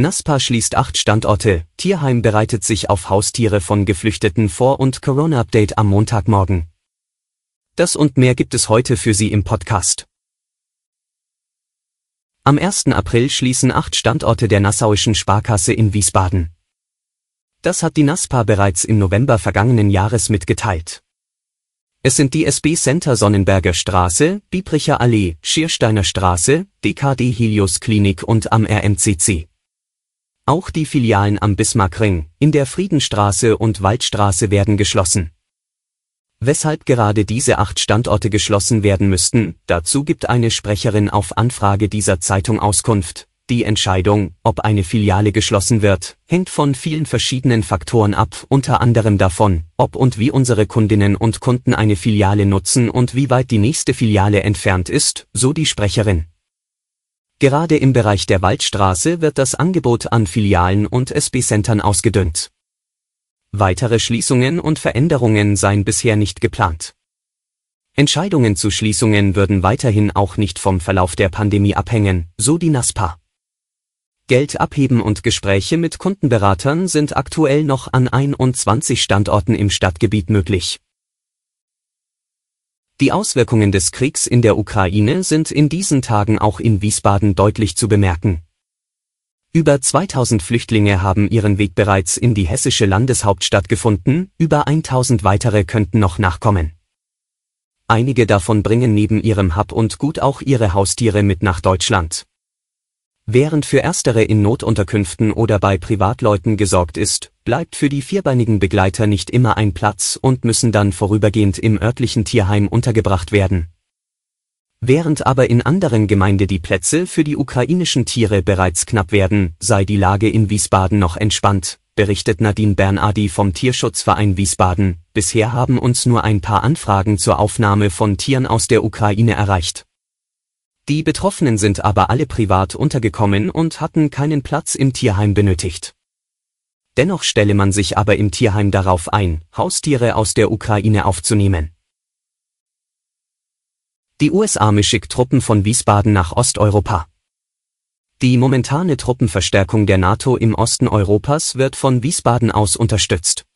NASPA schließt acht Standorte, Tierheim bereitet sich auf Haustiere von Geflüchteten vor und Corona-Update am Montagmorgen. Das und mehr gibt es heute für Sie im Podcast. Am 1. April schließen acht Standorte der Nassauischen Sparkasse in Wiesbaden. Das hat die NASPA bereits im November vergangenen Jahres mitgeteilt. Es sind die SB Center Sonnenberger Straße, Biebricher Allee, Schiersteiner Straße, DKD Helios Klinik und am RMCC. Auch die Filialen am Bismarckring, in der Friedenstraße und Waldstraße werden geschlossen. Weshalb gerade diese acht Standorte geschlossen werden müssten, dazu gibt eine Sprecherin auf Anfrage dieser Zeitung Auskunft. Die Entscheidung, ob eine Filiale geschlossen wird, hängt von vielen verschiedenen Faktoren ab, unter anderem davon, ob und wie unsere Kundinnen und Kunden eine Filiale nutzen und wie weit die nächste Filiale entfernt ist, so die Sprecherin. Gerade im Bereich der Waldstraße wird das Angebot an Filialen und SB-Centern ausgedünnt. Weitere Schließungen und Veränderungen seien bisher nicht geplant. Entscheidungen zu Schließungen würden weiterhin auch nicht vom Verlauf der Pandemie abhängen, so die NASPA. Geld abheben und Gespräche mit Kundenberatern sind aktuell noch an 21 Standorten im Stadtgebiet möglich. Die Auswirkungen des Kriegs in der Ukraine sind in diesen Tagen auch in Wiesbaden deutlich zu bemerken. Über 2000 Flüchtlinge haben ihren Weg bereits in die hessische Landeshauptstadt gefunden, über 1000 weitere könnten noch nachkommen. Einige davon bringen neben ihrem Hab und Gut auch ihre Haustiere mit nach Deutschland. Während für erstere in Notunterkünften oder bei Privatleuten gesorgt ist, bleibt für die vierbeinigen Begleiter nicht immer ein Platz und müssen dann vorübergehend im örtlichen Tierheim untergebracht werden. Während aber in anderen Gemeinde die Plätze für die ukrainischen Tiere bereits knapp werden, sei die Lage in Wiesbaden noch entspannt, berichtet Nadine Bernardi vom Tierschutzverein Wiesbaden. Bisher haben uns nur ein paar Anfragen zur Aufnahme von Tieren aus der Ukraine erreicht. Die Betroffenen sind aber alle privat untergekommen und hatten keinen Platz im Tierheim benötigt. Dennoch stelle man sich aber im Tierheim darauf ein, Haustiere aus der Ukraine aufzunehmen. Die US-Armee schickt Truppen von Wiesbaden nach Osteuropa. Die momentane Truppenverstärkung der NATO im Osten Europas wird von Wiesbaden aus unterstützt.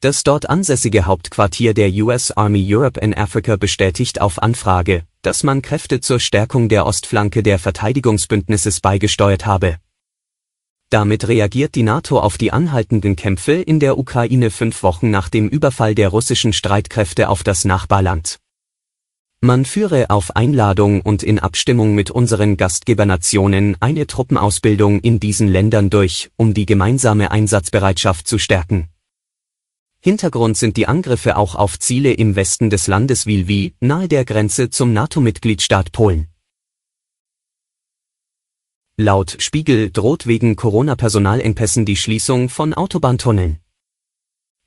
Das dort ansässige Hauptquartier der US Army Europe in Africa bestätigt auf Anfrage, dass man Kräfte zur Stärkung der Ostflanke der Verteidigungsbündnisses beigesteuert habe. Damit reagiert die NATO auf die anhaltenden Kämpfe in der Ukraine fünf Wochen nach dem Überfall der russischen Streitkräfte auf das Nachbarland. Man führe auf Einladung und in Abstimmung mit unseren Gastgebernationen eine Truppenausbildung in diesen Ländern durch, um die gemeinsame Einsatzbereitschaft zu stärken. Hintergrund sind die Angriffe auch auf Ziele im Westen des Landes Wilwi, nahe der Grenze zum NATO-Mitgliedstaat Polen. Laut Spiegel droht wegen Corona-Personalengpässen die Schließung von Autobahntunneln.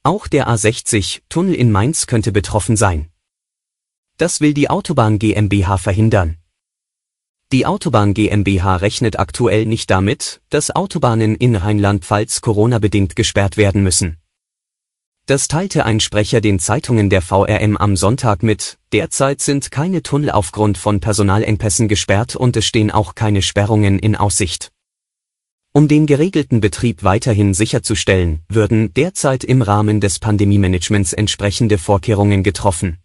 Auch der A60-Tunnel in Mainz könnte betroffen sein. Das will die Autobahn GmbH verhindern. Die Autobahn GmbH rechnet aktuell nicht damit, dass Autobahnen in Rheinland-Pfalz Corona-bedingt gesperrt werden müssen. Das teilte ein Sprecher den Zeitungen der VRM am Sonntag mit, derzeit sind keine Tunnel aufgrund von Personalengpässen gesperrt und es stehen auch keine Sperrungen in Aussicht. Um den geregelten Betrieb weiterhin sicherzustellen, würden derzeit im Rahmen des Pandemiemanagements entsprechende Vorkehrungen getroffen.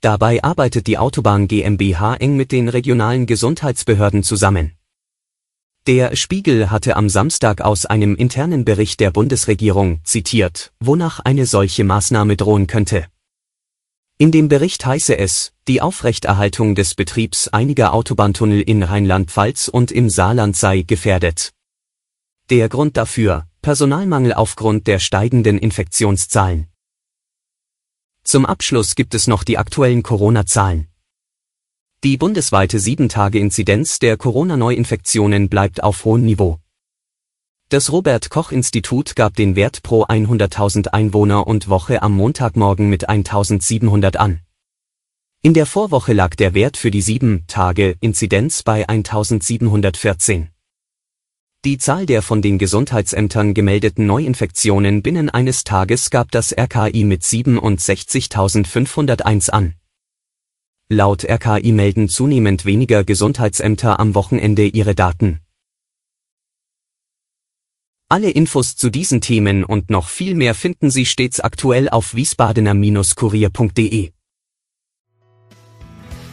Dabei arbeitet die Autobahn GmbH eng mit den regionalen Gesundheitsbehörden zusammen. Der Spiegel hatte am Samstag aus einem internen Bericht der Bundesregierung zitiert, wonach eine solche Maßnahme drohen könnte. In dem Bericht heiße es, die Aufrechterhaltung des Betriebs einiger Autobahntunnel in Rheinland-Pfalz und im Saarland sei gefährdet. Der Grund dafür, Personalmangel aufgrund der steigenden Infektionszahlen. Zum Abschluss gibt es noch die aktuellen Corona-Zahlen. Die bundesweite 7-Tage-Inzidenz der Corona-Neuinfektionen bleibt auf hohem Niveau. Das Robert Koch Institut gab den Wert pro 100.000 Einwohner und Woche am Montagmorgen mit 1700 an. In der Vorwoche lag der Wert für die 7-Tage-Inzidenz bei 1714. Die Zahl der von den Gesundheitsämtern gemeldeten Neuinfektionen binnen eines Tages gab das RKI mit 67.501 an. Laut RKI melden zunehmend weniger Gesundheitsämter am Wochenende ihre Daten. Alle Infos zu diesen Themen und noch viel mehr finden Sie stets aktuell auf wiesbadener-kurier.de.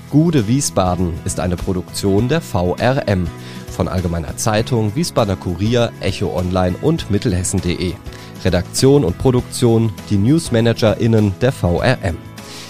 Gude Wiesbaden ist eine Produktion der VRM von Allgemeiner Zeitung, Wiesbadener Kurier, Echo Online und Mittelhessen.de. Redaktion und Produktion die NewsmanagerInnen der VRM.